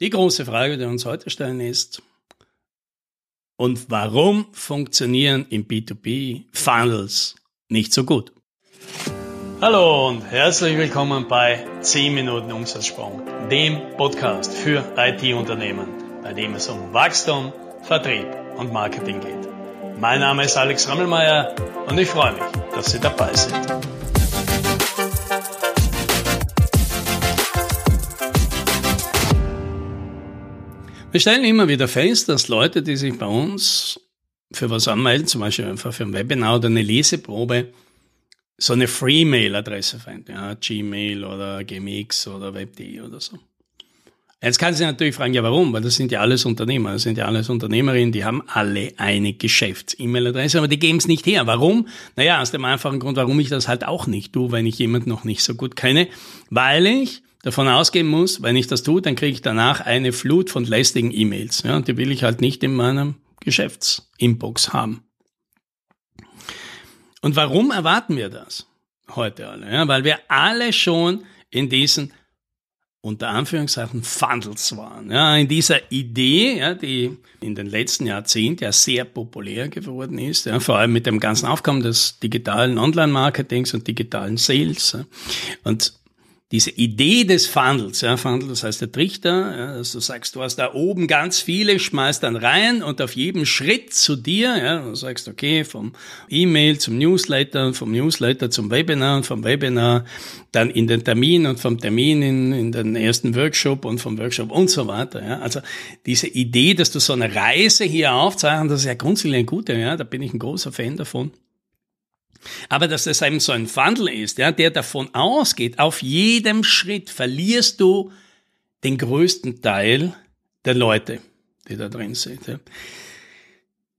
Die große Frage, die wir uns heute stellen, ist, und warum funktionieren im B2B Funnels nicht so gut? Hallo und herzlich willkommen bei 10 Minuten Umsatzsprung, dem Podcast für IT-Unternehmen, bei dem es um Wachstum, Vertrieb und Marketing geht. Mein Name ist Alex Rammelmeier und ich freue mich, dass Sie dabei sind. Wir stellen immer wieder fest, dass Leute, die sich bei uns für was anmelden, zum Beispiel einfach für ein Webinar oder eine Leseprobe, so eine Free-Mail-Adresse finden, ja, Gmail oder GMX oder Web.de oder so. Jetzt kann sich natürlich fragen, ja warum? Weil das sind ja alles Unternehmer, das sind ja alles Unternehmerinnen, die haben alle eine Geschäfts-E-Mail-Adresse, aber die geben es nicht her. Warum? Naja, aus dem einfachen Grund, warum ich das halt auch nicht tue, wenn ich jemanden noch nicht so gut kenne, weil ich davon ausgehen muss, wenn ich das tue, dann kriege ich danach eine Flut von lästigen E-Mails. Ja, die will ich halt nicht in meinem Geschäftsinbox haben. Und warum erwarten wir das heute alle? Ja, weil wir alle schon in diesen unter Anführungszeichen Funnels waren. Ja, in dieser Idee, ja, die in den letzten Jahrzehnten ja sehr populär geworden ist, ja, vor allem mit dem ganzen Aufkommen des digitalen Online-Marketings und digitalen Sales. Ja. Und diese Idee des Funnels, ja, Funnel, das heißt der Trichter, ja, dass du sagst, du hast da oben ganz viele, schmeißt dann rein und auf jedem Schritt zu dir, ja, du sagst, okay, vom E-Mail zum Newsletter, vom Newsletter zum Webinar und vom Webinar dann in den Termin und vom Termin in, in den ersten Workshop und vom Workshop und so weiter, ja. Also diese Idee, dass du so eine Reise hier aufzeichnest, das ist ja grundsätzlich eine gute, ja, da bin ich ein großer Fan davon. Aber dass das eben so ein Wandel ist, ja, der davon ausgeht, auf jedem Schritt verlierst du den größten Teil der Leute, die da drin sind. Ja.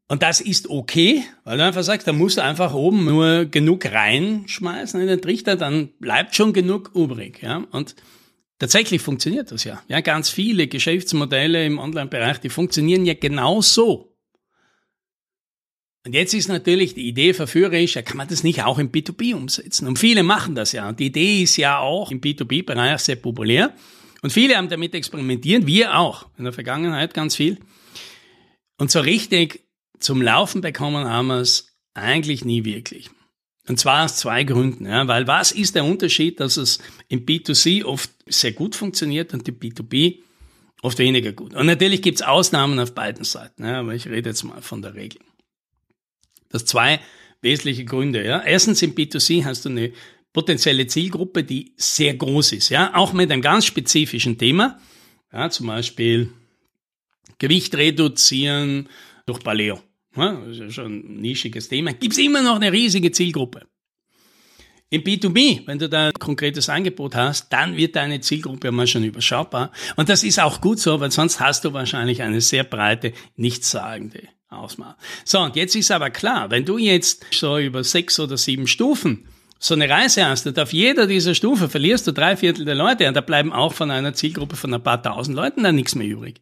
Und das ist okay, weil du einfach sagst, da musst du einfach oben nur genug reinschmeißen in den Trichter, dann bleibt schon genug übrig. Ja. Und tatsächlich funktioniert das ja. Ja, ganz viele Geschäftsmodelle im Online-Bereich, die funktionieren ja genau so. Und jetzt ist natürlich die Idee verführerisch, ja, kann man das nicht auch im B2B umsetzen? Und viele machen das ja. Und die Idee ist ja auch im B2B-Bereich sehr populär. Und viele haben damit experimentiert, wir auch in der Vergangenheit ganz viel. Und so richtig zum Laufen bekommen haben wir es eigentlich nie wirklich. Und zwar aus zwei Gründen. Ja, weil was ist der Unterschied, dass es im B2C oft sehr gut funktioniert und im B2B oft weniger gut? Und natürlich gibt es Ausnahmen auf beiden Seiten, ja, aber ich rede jetzt mal von der Regel. Das zwei wesentliche Gründe. Ja. Erstens im B2C hast du eine potenzielle Zielgruppe, die sehr groß ist, ja, auch mit einem ganz spezifischen Thema, ja, zum Beispiel Gewicht reduzieren durch Paleo. Ja, das ist ja schon ein nischiges Thema. Gibt es immer noch eine riesige Zielgruppe. Im B2B, wenn du da ein konkretes Angebot hast, dann wird deine Zielgruppe mal schon überschaubar. Und das ist auch gut so, weil sonst hast du wahrscheinlich eine sehr breite, nichtssagende ausmachen. So, und jetzt ist aber klar, wenn du jetzt so über sechs oder sieben Stufen so eine Reise hast und auf jeder dieser Stufe verlierst du drei Viertel der Leute und da bleiben auch von einer Zielgruppe von ein paar tausend Leuten dann nichts mehr übrig.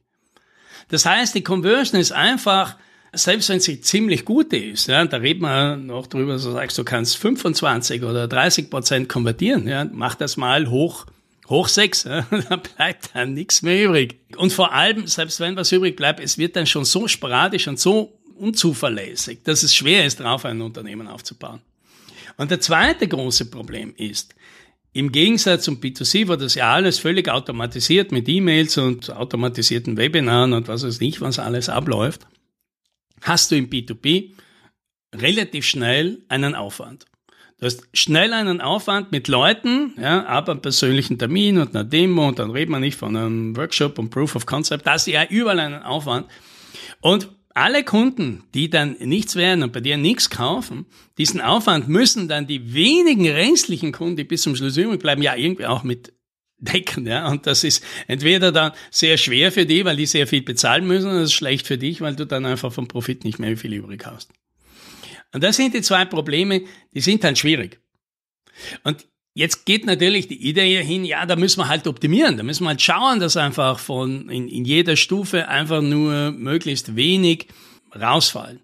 Das heißt, die Conversion ist einfach, selbst wenn sie ziemlich gut ist, ja, da reden wir noch drüber, so sagst du kannst 25 oder 30 Prozent konvertieren, ja, mach das mal hoch hoch sechs, da bleibt dann nichts mehr übrig. Und vor allem, selbst wenn was übrig bleibt, es wird dann schon so sporadisch und so unzuverlässig, dass es schwer ist, darauf ein Unternehmen aufzubauen. Und der zweite große Problem ist, im Gegensatz zum B2C, wo das ja alles völlig automatisiert mit E-Mails und automatisierten Webinaren und was weiß ich, was alles abläuft, hast du im B2B relativ schnell einen Aufwand. Du hast schnell einen Aufwand mit Leuten, ja, aber einen persönlichen Termin und einer Demo und dann reden wir nicht von einem Workshop und Proof of Concept. Das ist ja überall einen Aufwand. Und alle Kunden, die dann nichts werden und bei dir nichts kaufen, diesen Aufwand müssen dann die wenigen restlichen Kunden, die bis zum Schluss übrig bleiben, ja irgendwie auch mit decken, ja. Und das ist entweder dann sehr schwer für die, weil die sehr viel bezahlen müssen, und das ist schlecht für dich, weil du dann einfach vom Profit nicht mehr viel übrig hast. Und das sind die zwei Probleme, die sind dann schwierig. Und jetzt geht natürlich die Idee hin, ja, da müssen wir halt optimieren, da müssen wir halt schauen, dass einfach von in, in jeder Stufe einfach nur möglichst wenig rausfallen.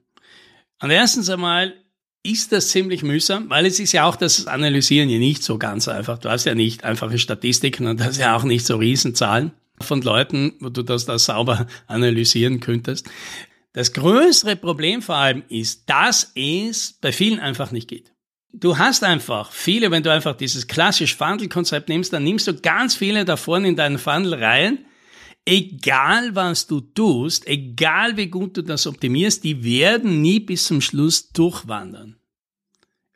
Und erstens einmal ist das ziemlich mühsam, weil es ist ja auch das Analysieren ja nicht so ganz einfach. Du hast ja nicht einfache Statistiken und hast ja auch nicht so Riesenzahlen. von Leuten, wo du das da sauber analysieren könntest. Das größere Problem vor allem ist, dass es bei vielen einfach nicht geht. Du hast einfach viele, wenn du einfach dieses klassische Funnel-Konzept nimmst, dann nimmst du ganz viele davon in deinen Funnel rein. Egal was du tust, egal wie gut du das optimierst, die werden nie bis zum Schluss durchwandern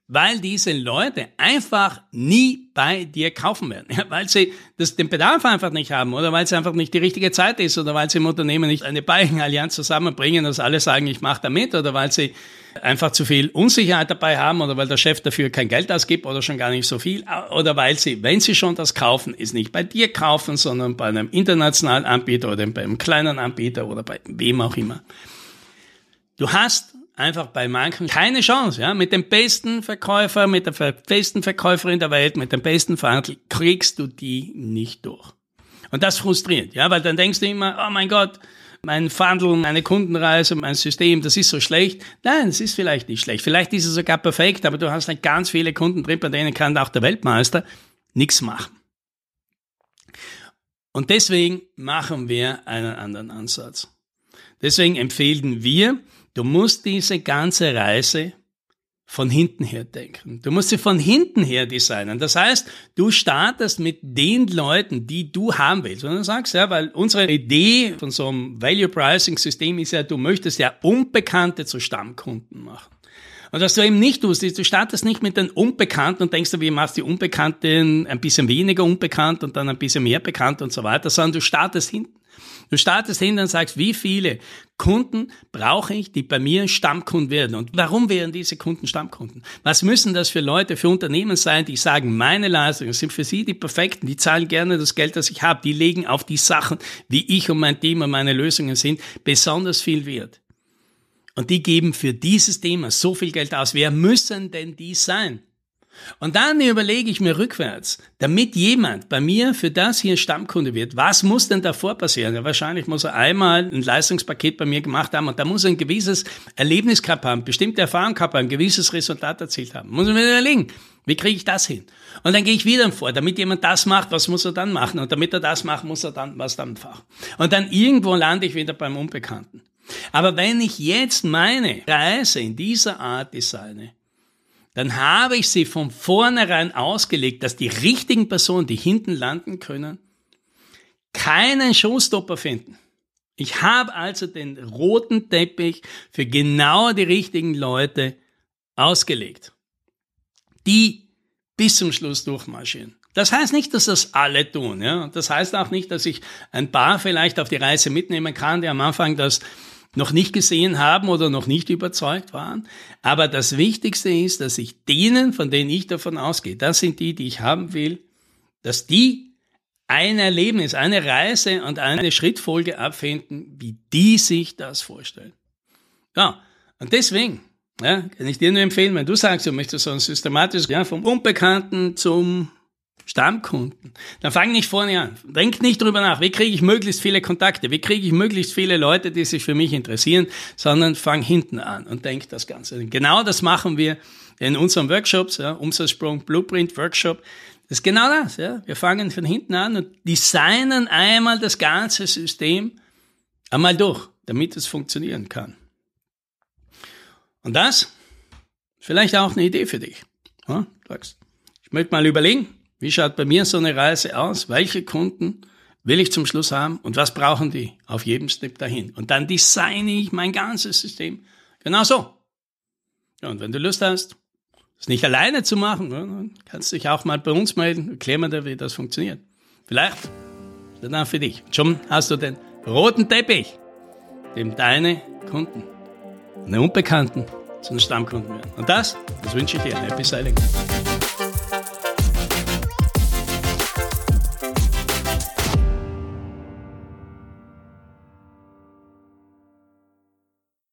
weil diese Leute einfach nie bei dir kaufen werden, ja, weil sie das, den Bedarf einfach nicht haben oder weil es einfach nicht die richtige Zeit ist oder weil sie im Unternehmen nicht eine Buying-Allianz zusammenbringen, dass alle sagen, ich mache da mit oder weil sie einfach zu viel Unsicherheit dabei haben oder weil der Chef dafür kein Geld ausgibt oder schon gar nicht so viel oder weil sie, wenn sie schon das kaufen, es nicht bei dir kaufen, sondern bei einem internationalen Anbieter oder bei einem kleinen Anbieter oder bei wem auch immer. Du hast einfach bei manchen keine Chance. Ja? Mit dem besten Verkäufer, mit der besten Verkäuferin der Welt, mit dem besten Verhandler kriegst du die nicht durch. Und das frustriert, ja, weil dann denkst du immer, oh mein Gott, mein Funnel, meine Kundenreise, mein System, das ist so schlecht. Nein, es ist vielleicht nicht schlecht. Vielleicht ist es sogar perfekt, aber du hast halt ganz viele Kunden drin, bei denen kann auch der Weltmeister nichts machen. Und deswegen machen wir einen anderen Ansatz. Deswegen empfehlen wir, Du musst diese ganze Reise von hinten her denken. Du musst sie von hinten her designen. Das heißt, du startest mit den Leuten, die du haben willst. Und du sagst, ja, weil unsere Idee von so einem Value Pricing System ist ja, du möchtest ja Unbekannte zu Stammkunden machen. Und was du eben nicht tust, ist, du startest nicht mit den Unbekannten und denkst, wie machst die Unbekannten ein bisschen weniger unbekannt und dann ein bisschen mehr bekannt und so weiter, sondern du startest hinten. Du startest hin und sagst, wie viele Kunden brauche ich, die bei mir Stammkunden werden? Und warum werden diese Kunden Stammkunden? Was müssen das für Leute, für Unternehmen sein, die sagen, meine Leistungen sind für sie die perfekten, die zahlen gerne das Geld, das ich habe, die legen auf die Sachen, wie ich und mein Team und meine Lösungen sind, besonders viel Wert. Und die geben für dieses Thema so viel Geld aus. Wer müssen denn die sein? Und dann überlege ich mir rückwärts, damit jemand bei mir für das hier Stammkunde wird, was muss denn davor passieren? Ja, wahrscheinlich muss er einmal ein Leistungspaket bei mir gemacht haben und da muss er ein gewisses Erlebnis gehabt haben, bestimmte Erfahrung gehabt haben, ein gewisses Resultat erzielt haben. Muss man mir überlegen, wie kriege ich das hin? Und dann gehe ich wieder vor, damit jemand das macht, was muss er dann machen? Und damit er das macht, muss er dann was dann machen. Und dann irgendwo lande ich wieder beim Unbekannten. Aber wenn ich jetzt meine Reise in dieser Art designe, dann habe ich sie von vornherein ausgelegt, dass die richtigen Personen, die hinten landen können, keinen Showstopper finden. Ich habe also den roten Teppich für genau die richtigen Leute ausgelegt, die bis zum Schluss durchmarschieren. Das heißt nicht, dass das alle tun. Ja? Das heißt auch nicht, dass ich ein paar vielleicht auf die Reise mitnehmen kann, die am Anfang das noch nicht gesehen haben oder noch nicht überzeugt waren. Aber das Wichtigste ist, dass ich denen, von denen ich davon ausgehe, das sind die, die ich haben will, dass die ein Erlebnis, eine Reise und eine Schrittfolge abfinden, wie die sich das vorstellen. Ja, und deswegen ja, kann ich dir nur empfehlen, wenn du sagst, du möchtest so ein systematisches, ja, vom Unbekannten zum Stammkunden. Dann fang nicht vorne an. Denk nicht drüber nach, wie kriege ich möglichst viele Kontakte, wie kriege ich möglichst viele Leute, die sich für mich interessieren, sondern fang hinten an und denk das Ganze. Genau das machen wir in unseren Workshops, ja, Umsatzsprung Blueprint Workshop. Das ist genau das. Ja. Wir fangen von hinten an und designen einmal das ganze System einmal durch, damit es funktionieren kann. Und das vielleicht auch eine Idee für dich. Ja, ich möchte mal überlegen, wie schaut bei mir so eine Reise aus? Welche Kunden will ich zum Schluss haben und was brauchen die auf jedem Step dahin? Und dann designe ich mein ganzes System genau so. Ja, und wenn du Lust hast, das nicht alleine zu machen, dann kannst du dich auch mal bei uns melden, erklären wir dir, wie das funktioniert. Vielleicht dann auch für dich. Schon hast du den roten Teppich, dem deine Kunden, deine Unbekannten zu den Stammkunden werden. Und das, das wünsche ich dir. Happy Sailing.